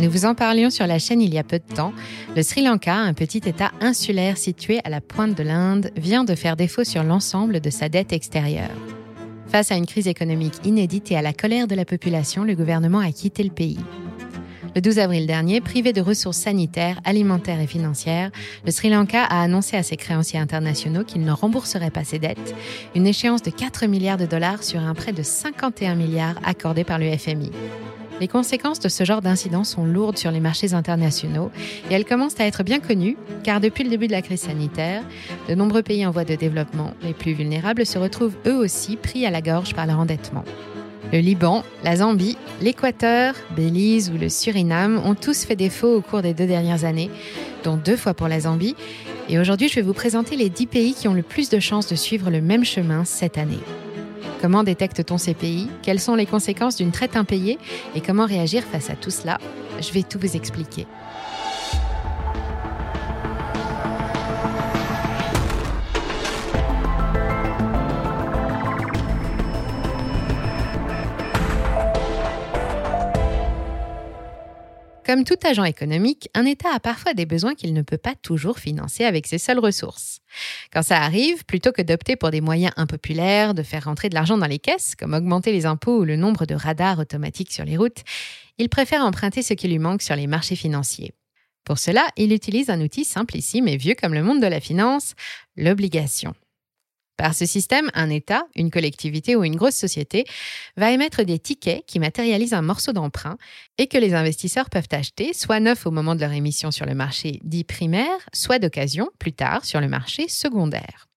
Nous vous en parlions sur la chaîne il y a peu de temps. Le Sri Lanka, un petit État insulaire situé à la pointe de l'Inde, vient de faire défaut sur l'ensemble de sa dette extérieure. Face à une crise économique inédite et à la colère de la population, le gouvernement a quitté le pays. Le 12 avril dernier, privé de ressources sanitaires, alimentaires et financières, le Sri Lanka a annoncé à ses créanciers internationaux qu'il ne rembourserait pas ses dettes, une échéance de 4 milliards de dollars sur un prêt de 51 milliards accordé par le FMI. Les conséquences de ce genre d'incident sont lourdes sur les marchés internationaux et elles commencent à être bien connues car depuis le début de la crise sanitaire, de nombreux pays en voie de développement, les plus vulnérables, se retrouvent eux aussi pris à la gorge par leur endettement. Le Liban, la Zambie, l'Équateur, Belize ou le Suriname ont tous fait défaut au cours des deux dernières années, dont deux fois pour la Zambie. Et aujourd'hui, je vais vous présenter les dix pays qui ont le plus de chances de suivre le même chemin cette année. Comment détecte-t-on ces pays? Quelles sont les conséquences d'une traite impayée? Et comment réagir face à tout cela? Je vais tout vous expliquer. Comme tout agent économique, un État a parfois des besoins qu'il ne peut pas toujours financer avec ses seules ressources. Quand ça arrive, plutôt que d'opter pour des moyens impopulaires, de faire rentrer de l'argent dans les caisses, comme augmenter les impôts ou le nombre de radars automatiques sur les routes, il préfère emprunter ce qui lui manque sur les marchés financiers. Pour cela, il utilise un outil simplissime et vieux comme le monde de la finance, l'obligation. Par ce système, un État, une collectivité ou une grosse société va émettre des tickets qui matérialisent un morceau d'emprunt et que les investisseurs peuvent acheter, soit neuf au moment de leur émission sur le marché dit primaire, soit d'occasion plus tard sur le marché secondaire.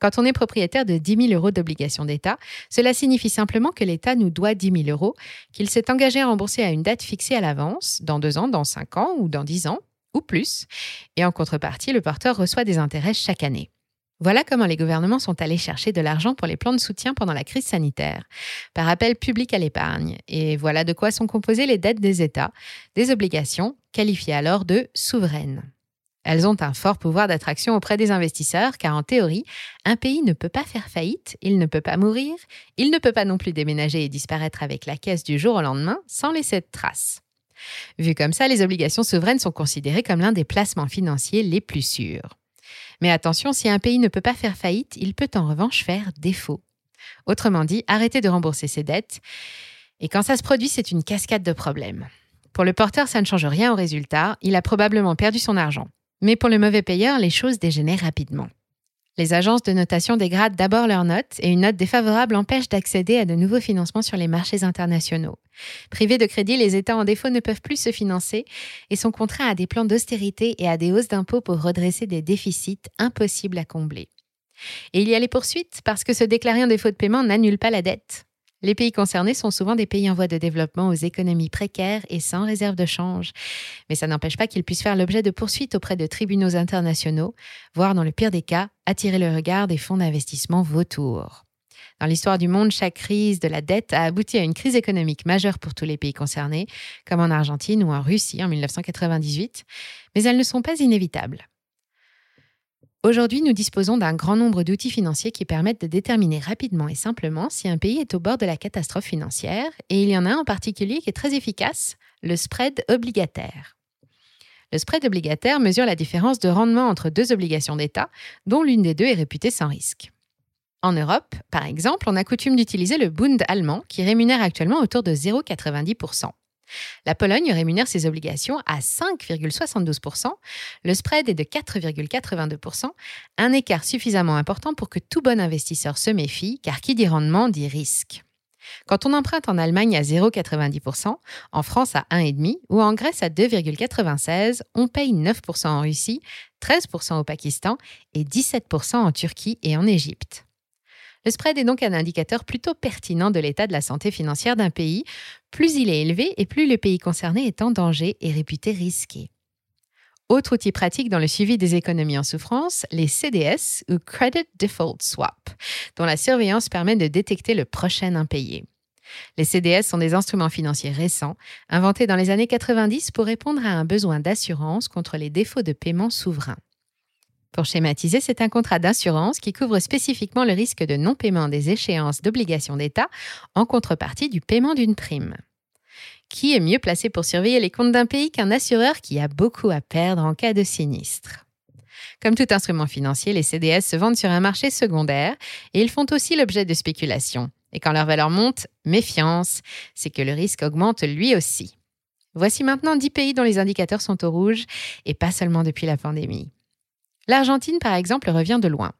Quand on est propriétaire de 10 000 euros d'obligations d'État, cela signifie simplement que l'État nous doit 10 000 euros, qu'il s'est engagé à rembourser à une date fixée à l'avance, dans deux ans, dans cinq ans ou dans dix ans, ou plus, et en contrepartie, le porteur reçoit des intérêts chaque année. Voilà comment les gouvernements sont allés chercher de l'argent pour les plans de soutien pendant la crise sanitaire, par appel public à l'épargne. Et voilà de quoi sont composées les dettes des États, des obligations, qualifiées alors de souveraines. Elles ont un fort pouvoir d'attraction auprès des investisseurs, car en théorie, un pays ne peut pas faire faillite, il ne peut pas mourir, il ne peut pas non plus déménager et disparaître avec la caisse du jour au lendemain sans laisser de traces. Vu comme ça, les obligations souveraines sont considérées comme l'un des placements financiers les plus sûrs. Mais attention, si un pays ne peut pas faire faillite, il peut en revanche faire défaut. Autrement dit, arrêter de rembourser ses dettes. Et quand ça se produit, c'est une cascade de problèmes. Pour le porteur, ça ne change rien au résultat, il a probablement perdu son argent. Mais pour le mauvais payeur, les choses dégénèrent rapidement. Les agences de notation dégradent d'abord leurs notes et une note défavorable empêche d'accéder à de nouveaux financements sur les marchés internationaux. Privés de crédit, les États en défaut ne peuvent plus se financer et sont contraints à des plans d'austérité et à des hausses d'impôts pour redresser des déficits impossibles à combler. Et il y a les poursuites parce que se déclarer un défaut de paiement n'annule pas la dette. Les pays concernés sont souvent des pays en voie de développement aux économies précaires et sans réserve de change. Mais ça n'empêche pas qu'ils puissent faire l'objet de poursuites auprès de tribunaux internationaux, voire dans le pire des cas, attirer le regard des fonds d'investissement vautours. Dans l'histoire du monde, chaque crise de la dette a abouti à une crise économique majeure pour tous les pays concernés, comme en Argentine ou en Russie en 1998, mais elles ne sont pas inévitables. Aujourd'hui, nous disposons d'un grand nombre d'outils financiers qui permettent de déterminer rapidement et simplement si un pays est au bord de la catastrophe financière, et il y en a un en particulier qui est très efficace, le spread obligataire. Le spread obligataire mesure la différence de rendement entre deux obligations d'État, dont l'une des deux est réputée sans risque. En Europe, par exemple, on a coutume d'utiliser le Bund allemand qui rémunère actuellement autour de 0,90%. La Pologne rémunère ses obligations à 5,72%, le spread est de 4,82%, un écart suffisamment important pour que tout bon investisseur se méfie, car qui dit rendement dit risque. Quand on emprunte en Allemagne à 0,90%, en France à 1,5% ou en Grèce à 2,96%, on paye 9% en Russie, 13% au Pakistan et 17% en Turquie et en Égypte. Le spread est donc un indicateur plutôt pertinent de l'état de la santé financière d'un pays. Plus il est élevé et plus le pays concerné est en danger et réputé risqué. Autre outil pratique dans le suivi des économies en souffrance, les CDS ou Credit Default Swap, dont la surveillance permet de détecter le prochain impayé. Les CDS sont des instruments financiers récents, inventés dans les années 90 pour répondre à un besoin d'assurance contre les défauts de paiement souverains. Pour schématiser, c'est un contrat d'assurance qui couvre spécifiquement le risque de non-paiement des échéances d'obligations d'État en contrepartie du paiement d'une prime. Qui est mieux placé pour surveiller les comptes d'un pays qu'un assureur qui a beaucoup à perdre en cas de sinistre? Comme tout instrument financier, les CDS se vendent sur un marché secondaire et ils font aussi l'objet de spéculations. Et quand leur valeur monte, méfiance, c'est que le risque augmente lui aussi. Voici maintenant 10 pays dont les indicateurs sont au rouge, et pas seulement depuis la pandémie. L'Argentine, par exemple, revient de loin.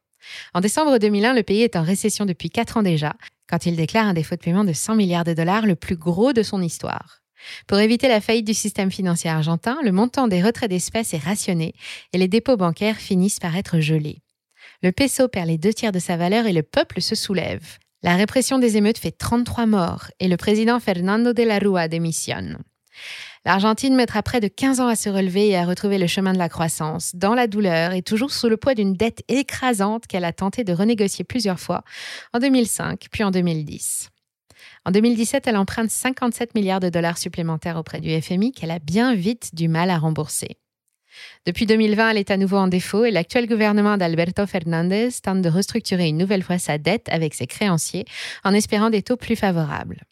En décembre 2001, le pays est en récession depuis 4 ans déjà, quand il déclare un défaut de paiement de 100 milliards de dollars, le plus gros de son histoire. Pour éviter la faillite du système financier argentin, le montant des retraits d'espèces est rationné et les dépôts bancaires finissent par être gelés. Le peso perd les deux tiers de sa valeur et le peuple se soulève. La répression des émeutes fait 33 morts et le président Fernando de la Rúa démissionne. L'Argentine mettra près de 15 ans à se relever et à retrouver le chemin de la croissance, dans la douleur et toujours sous le poids d'une dette écrasante qu'elle a tenté de renégocier plusieurs fois, en 2005 puis en 2010. En 2017, elle emprunte 57 milliards de dollars supplémentaires auprès du FMI qu'elle a bien vite du mal à rembourser. Depuis 2020, elle est à nouveau en défaut et l'actuel gouvernement d'Alberto Fernandez tente de restructurer une nouvelle fois sa dette avec ses créanciers en espérant des taux plus favorables.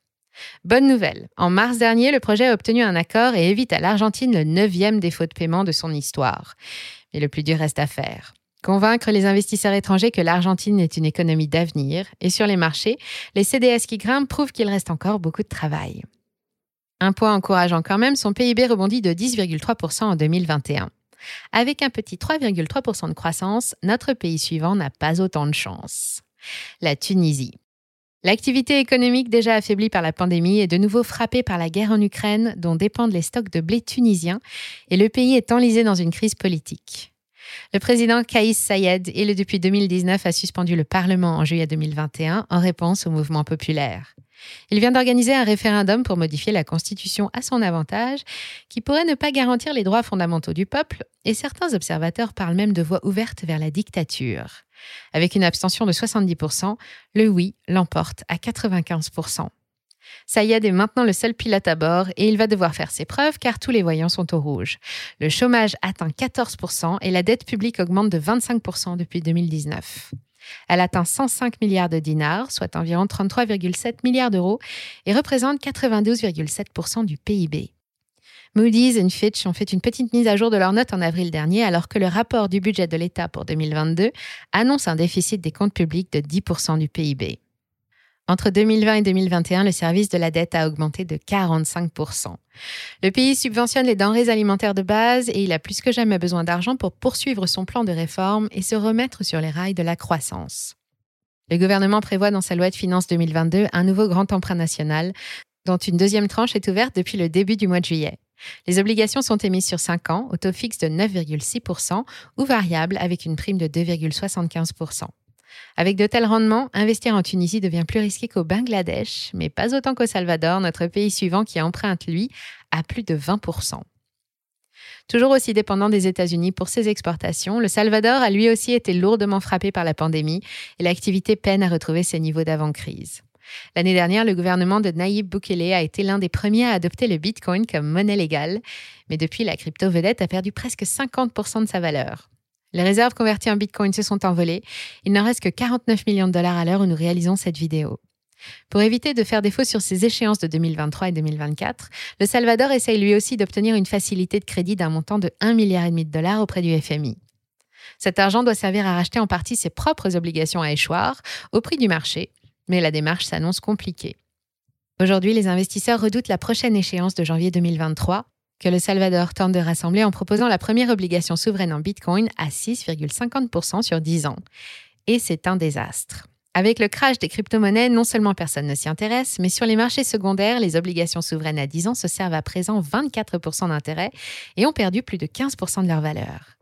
Bonne nouvelle, en mars dernier, le projet a obtenu un accord et évite à l'Argentine le neuvième défaut de paiement de son histoire. Mais le plus dur reste à faire. Convaincre les investisseurs étrangers que l'Argentine est une économie d'avenir et sur les marchés, les CDS qui grimpent prouvent qu'il reste encore beaucoup de travail. Un point encourageant quand même, son PIB rebondit de 10,3% en 2021. Avec un petit 3,3% de croissance, notre pays suivant n'a pas autant de chance. La Tunisie. L'activité économique déjà affaiblie par la pandémie est de nouveau frappée par la guerre en Ukraine dont dépendent les stocks de blé tunisiens et le pays est enlisé dans une crise politique. Le président Kaïs Sayed, élu depuis 2019, a suspendu le Parlement en juillet 2021 en réponse au mouvement populaire. Il vient d'organiser un référendum pour modifier la Constitution à son avantage, qui pourrait ne pas garantir les droits fondamentaux du peuple, et certains observateurs parlent même de voie ouverte vers la dictature. Avec une abstention de 70%, le oui l'emporte à 95%. Sayed est maintenant le seul pilote à bord et il va devoir faire ses preuves car tous les voyants sont au rouge. Le chômage atteint 14% et la dette publique augmente de 25% depuis 2019. Elle atteint 105 milliards de dinars, soit environ 33,7 milliards d'euros, et représente 92,7% du PIB. Moody's et Fitch ont fait une petite mise à jour de leurs notes en avril dernier, alors que le rapport du budget de l'État pour 2022 annonce un déficit des comptes publics de 10% du PIB. Entre 2020 et 2021, le service de la dette a augmenté de 45%. Le pays subventionne les denrées alimentaires de base et il a plus que jamais besoin d'argent pour poursuivre son plan de réforme et se remettre sur les rails de la croissance. Le gouvernement prévoit dans sa loi de finances 2022 un nouveau grand emprunt national, dont une deuxième tranche est ouverte depuis le début du mois de juillet. Les obligations sont émises sur 5 ans, au taux fixe de 9,6% ou variable avec une prime de 2,75%. Avec de tels rendements, investir en Tunisie devient plus risqué qu'au Bangladesh, mais pas autant qu'au Salvador, notre pays suivant qui emprunte, lui, à plus de 20%. Toujours aussi dépendant des États-Unis pour ses exportations, le Salvador a lui aussi été lourdement frappé par la pandémie et l'activité peine à retrouver ses niveaux d'avant-crise. L'année dernière, le gouvernement de Nayib Bukele a été l'un des premiers à adopter le Bitcoin comme monnaie légale, mais depuis, la crypto-vedette a perdu presque 50% de sa valeur. Les réserves converties en Bitcoin se sont envolées. Il n'en reste que 49 millions de dollars à l'heure où nous réalisons cette vidéo. Pour éviter de faire défaut sur ces échéances de 2023 et 2024, le Salvador essaye lui aussi d'obtenir une facilité de crédit d'un montant de 1,5 milliard de dollars auprès du FMI. Cet argent doit servir à racheter en partie ses propres obligations à échoir au prix du marché, mais la démarche s'annonce compliquée. Aujourd'hui, les investisseurs redoutent la prochaine échéance de janvier 2023, que le Salvador tente de rassembler en proposant la première obligation souveraine en Bitcoin à 6,50% sur 10 ans. Et c'est un désastre. Avec le crash des crypto-monnaies, non seulement personne ne s'y intéresse, mais sur les marchés secondaires, les obligations souveraines à 10 ans se servent à présent 24% d'intérêt et ont perdu plus de 15% de leur valeur.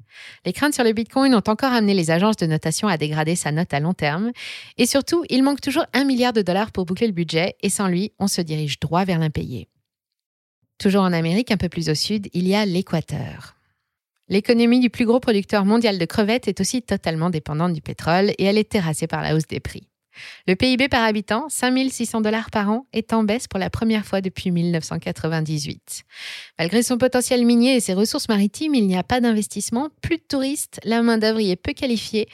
Les craintes sur le Bitcoin ont encore amené les agences de notation à dégrader sa note à long terme. Et surtout, il manque toujours un milliard de dollars pour boucler le budget et sans lui, on se dirige droit vers l'impayé. Toujours en Amérique, un peu plus au sud, il y a l'Équateur. L'économie du plus gros producteur mondial de crevettes est aussi totalement dépendante du pétrole et elle est terrassée par la hausse des prix. Le PIB par habitant, 5600 dollars par an, est en baisse pour la première fois depuis 1998. Malgré son potentiel minier et ses ressources maritimes, il n'y a pas d'investissement, plus de touristes, la main-d'œuvre est peu qualifiée,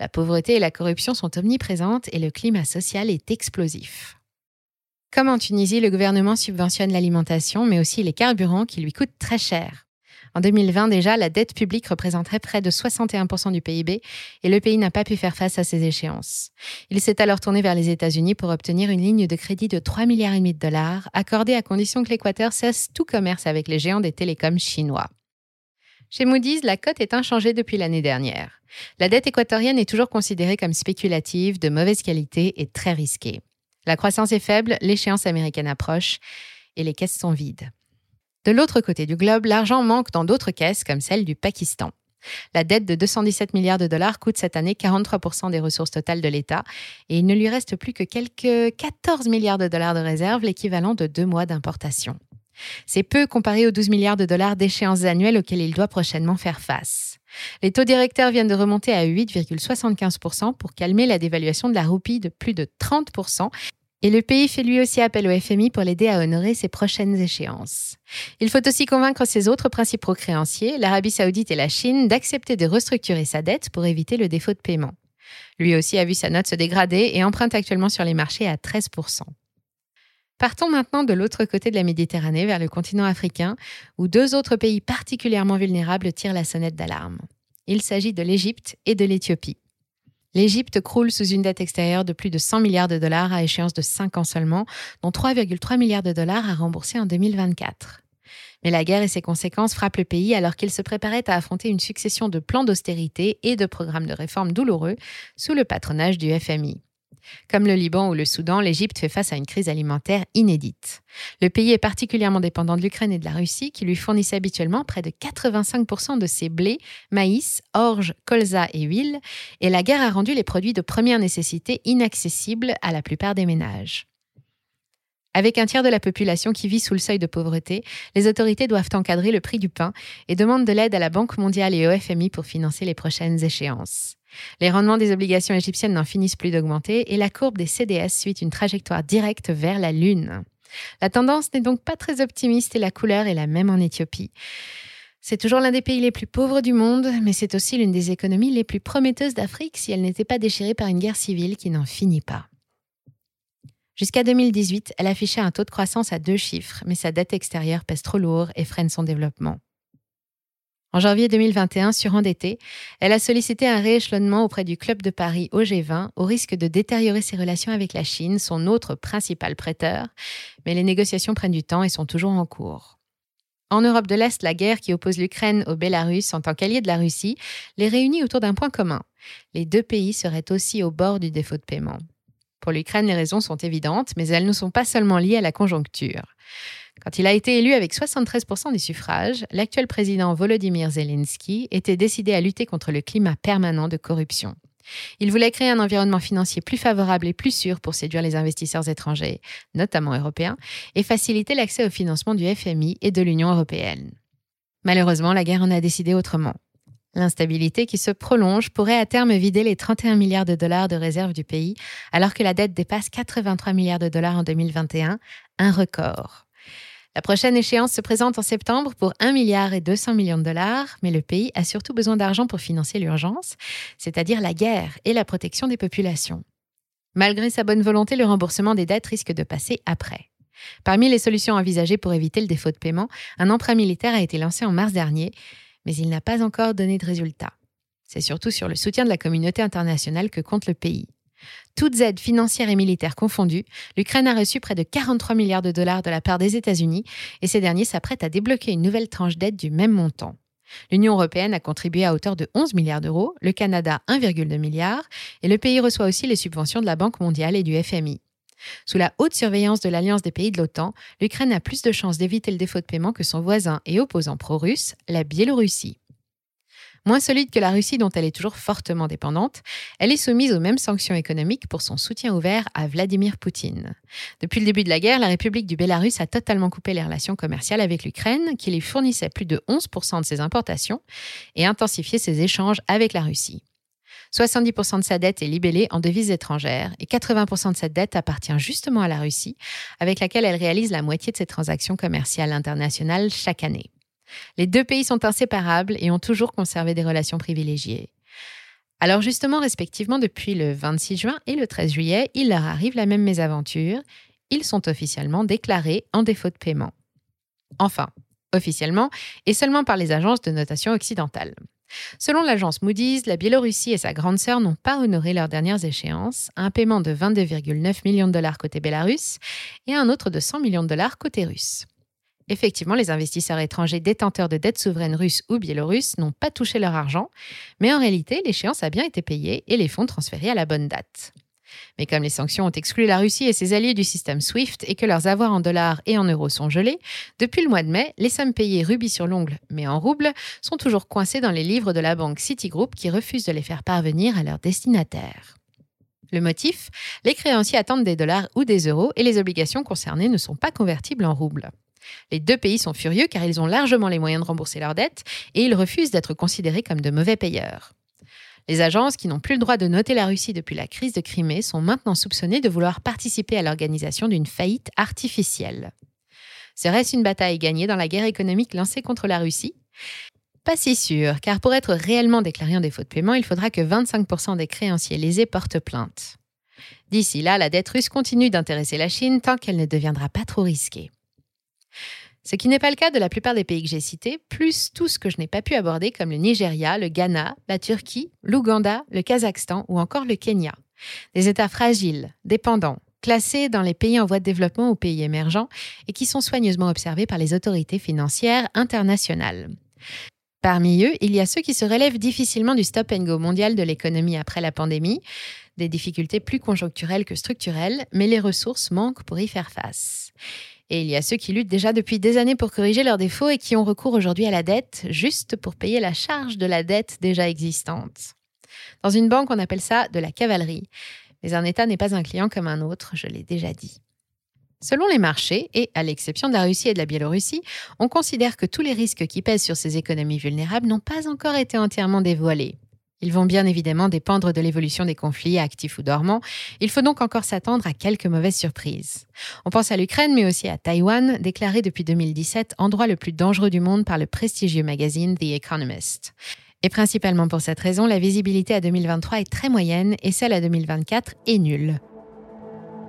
la pauvreté et la corruption sont omniprésentes et le climat social est explosif. Comme en Tunisie, le gouvernement subventionne l'alimentation, mais aussi les carburants qui lui coûtent très cher. En 2020 déjà, la dette publique représenterait près de 61% du PIB et le pays n'a pas pu faire face à ces échéances. Il s'est alors tourné vers les États-Unis pour obtenir une ligne de crédit de 3 milliards et demi de dollars, accordée à condition que l'Équateur cesse tout commerce avec les géants des télécoms chinois. Chez Moody's, la cote est inchangée depuis l'année dernière. La dette équatorienne est toujours considérée comme spéculative, de mauvaise qualité et très risquée. La croissance est faible, l'échéance américaine approche et les caisses sont vides. De l'autre côté du globe, l'argent manque dans d'autres caisses comme celle du Pakistan. La dette de 217 milliards de dollars coûte cette année 43% des ressources totales de l'État et il ne lui reste plus que quelques 14 milliards de dollars de réserves, l'équivalent de deux mois d'importation. C'est peu comparé aux 12 milliards de dollars d'échéances annuelles auxquelles il doit prochainement faire face. Les taux directeurs viennent de remonter à 8,75% pour calmer la dévaluation de la roupie de plus de 30% et le pays fait lui aussi appel au FMI pour l'aider à honorer ses prochaines échéances. Il faut aussi convaincre ses autres principaux créanciers, l'Arabie saoudite et la Chine, d'accepter de restructurer sa dette pour éviter le défaut de paiement. Lui aussi a vu sa note se dégrader et emprunte actuellement sur les marchés à 13%. Partons maintenant de l'autre côté de la Méditerranée, vers le continent africain, où deux autres pays particulièrement vulnérables tirent la sonnette d'alarme. Il s'agit de l'Égypte et de l'Éthiopie. L'Égypte croule sous une dette extérieure de plus de 100 milliards de dollars à échéance de 5 ans seulement, dont 3,3 milliards de dollars à rembourser en 2024. Mais la guerre et ses conséquences frappent le pays alors qu'il se préparait à affronter une succession de plans d'austérité et de programmes de réforme douloureux sous le patronage du FMI. Comme le Liban ou le Soudan, l'Égypte fait face à une crise alimentaire inédite. Le pays est particulièrement dépendant de l'Ukraine et de la Russie, qui lui fournissent habituellement près de 85% de ses blés, maïs, orge, colza et huile, et la guerre a rendu les produits de première nécessité inaccessibles à la plupart des ménages. Avec un tiers de la population qui vit sous le seuil de pauvreté, les autorités doivent encadrer le prix du pain et demandent de l'aide à la Banque mondiale et au FMI pour financer les prochaines échéances. Les rendements des obligations égyptiennes n'en finissent plus d'augmenter et la courbe des CDS suit une trajectoire directe vers la Lune. La tendance n'est donc pas très optimiste et la couleur est la même en Éthiopie. C'est toujours l'un des pays les plus pauvres du monde, mais c'est aussi l'une des économies les plus prometteuses d'Afrique si elle n'était pas déchirée par une guerre civile qui n'en finit pas. Jusqu'à 2018, elle affichait un taux de croissance à deux chiffres, mais sa dette extérieure pèse trop lourd et freine son développement. En janvier 2021, surendettée, elle a sollicité un rééchelonnement auprès du Club de Paris au G20 au risque de détériorer ses relations avec la Chine, son autre principal prêteur, mais les négociations prennent du temps et sont toujours en cours. En Europe de l'Est, la guerre qui oppose l'Ukraine au Bélarus en tant qu'allié de la Russie les réunit autour d'un point commun. Les deux pays seraient aussi au bord du défaut de paiement. Pour l'Ukraine, les raisons sont évidentes, mais elles ne sont pas seulement liées à la conjoncture. Quand il a été élu avec 73% des suffrages, l'actuel président Volodymyr Zelensky était décidé à lutter contre le climat permanent de corruption. Il voulait créer un environnement financier plus favorable et plus sûr pour séduire les investisseurs étrangers, notamment européens, et faciliter l'accès au financement du FMI et de l'Union européenne. Malheureusement, la guerre en a décidé autrement. L'instabilité qui se prolonge pourrait à terme vider les 31 milliards de dollars de réserves du pays, alors que la dette dépasse 83 milliards de dollars en 2021, un record. La prochaine échéance se présente en septembre pour 1 milliard et 200 millions de dollars, mais le pays a surtout besoin d'argent pour financer l'urgence, c'est-à-dire la guerre et la protection des populations. Malgré sa bonne volonté, le remboursement des dettes risque de passer après. Parmi les solutions envisagées pour éviter le défaut de paiement, un emprunt militaire a été lancé en mars dernier, mais il n'a pas encore donné de résultat. C'est surtout sur le soutien de la communauté internationale que compte le pays. Toutes aides financières et militaires confondues, l'Ukraine a reçu près de 43 milliards de dollars de la part des États-Unis et ces derniers s'apprêtent à débloquer une nouvelle tranche d'aide du même montant. L'Union européenne a contribué à hauteur de 11 milliards d'euros, le Canada 1,2 milliard et le pays reçoit aussi les subventions de la Banque mondiale et du FMI. Sous la haute surveillance de l'Alliance des pays de l'OTAN, l'Ukraine a plus de chances d'éviter le défaut de paiement que son voisin et opposant pro-russe, la Biélorussie. Moins solide que la Russie dont elle est toujours fortement dépendante, elle est soumise aux mêmes sanctions économiques pour son soutien ouvert à Vladimir Poutine. Depuis le début de la guerre, la République du Bélarus a totalement coupé les relations commerciales avec l'Ukraine, qui lui fournissait plus de 11% de ses importations, et intensifié ses échanges avec la Russie. 70% de sa dette est libellée en devises étrangères et 80% de cette dette appartient justement à la Russie, avec laquelle elle réalise la moitié de ses transactions commerciales internationales chaque année. Les deux pays sont inséparables et ont toujours conservé des relations privilégiées. Alors justement, respectivement, depuis le 26 juin et le 13 juillet, il leur arrive la même mésaventure. ils sont officiellement déclarés en défaut de paiement. Enfin, officiellement, et seulement par les agences de notation occidentales. Selon l'agence Moody's, la Biélorussie et sa grande sœur n'ont pas honoré leurs dernières échéances, un paiement de 22,9 millions de dollars côté Bélarus et un autre de 100 millions de dollars côté russe. Effectivement, les investisseurs étrangers détenteurs de dettes souveraines russes ou biélorusses n'ont pas touché leur argent, mais en réalité, l'échéance a bien été payée et les fonds transférés à la bonne date. Mais comme les sanctions ont exclu la Russie et ses alliés du système SWIFT et que leurs avoirs en dollars et en euros sont gelés, depuis le mois de mai, les sommes payées rubis sur l'ongle, mais en roubles, sont toujours coincées dans les livres de la banque Citigroup qui refuse de les faire parvenir à leurs destinataires. Le motif? Les créanciers attendent des dollars ou des euros et les obligations concernées ne sont pas convertibles en roubles. Les deux pays sont furieux car ils ont largement les moyens de rembourser leurs dettes et ils refusent d'être considérés comme de mauvais payeurs. Les agences qui n'ont plus le droit de noter la Russie depuis la crise de Crimée sont maintenant soupçonnées de vouloir participer à l'organisation d'une faillite artificielle. Serait-ce une bataille gagnée dans la guerre économique lancée contre la Russie? Pas si sûr, car pour être réellement déclaré en défaut de paiement, il faudra que 25% des créanciers lésés portent plainte. D'ici là, la dette russe continue d'intéresser la Chine tant qu'elle ne deviendra pas trop risquée. Ce qui n'est pas le cas de la plupart des pays que j'ai cités, plus tout ce que je n'ai pas pu aborder comme le Nigeria, le Ghana, la Turquie, l'Ouganda, le Kazakhstan ou encore le Kenya. Des États fragiles, dépendants, classés dans les pays en voie de développement ou pays émergents et qui sont soigneusement observés par les autorités financières internationales. Parmi eux, il y a ceux qui se relèvent difficilement du stop and go mondial de l'économie après la pandémie, des difficultés plus conjoncturelles que structurelles, mais les ressources manquent pour y faire face. Et il y a ceux qui luttent déjà depuis des années pour corriger leurs défauts et qui ont recours aujourd'hui à la dette juste pour payer la charge de la dette déjà existante. Dans une banque, on appelle ça de la cavalerie. Mais un État n'est pas un client comme un autre, je l'ai déjà dit. Selon les marchés, et à l'exception de la Russie et de la Biélorussie, on considère que tous les risques qui pèsent sur ces économies vulnérables n'ont pas encore été entièrement dévoilés. Ils vont bien évidemment dépendre de l'évolution des conflits actifs ou dormants. Il faut donc encore s'attendre à quelques mauvaises surprises. On pense à l'Ukraine, mais aussi à Taïwan, déclaré depuis 2017 endroit le plus dangereux du monde par le prestigieux magazine The Economist. Et principalement pour cette raison, la visibilité à 2023 est très moyenne et celle à 2024 est nulle.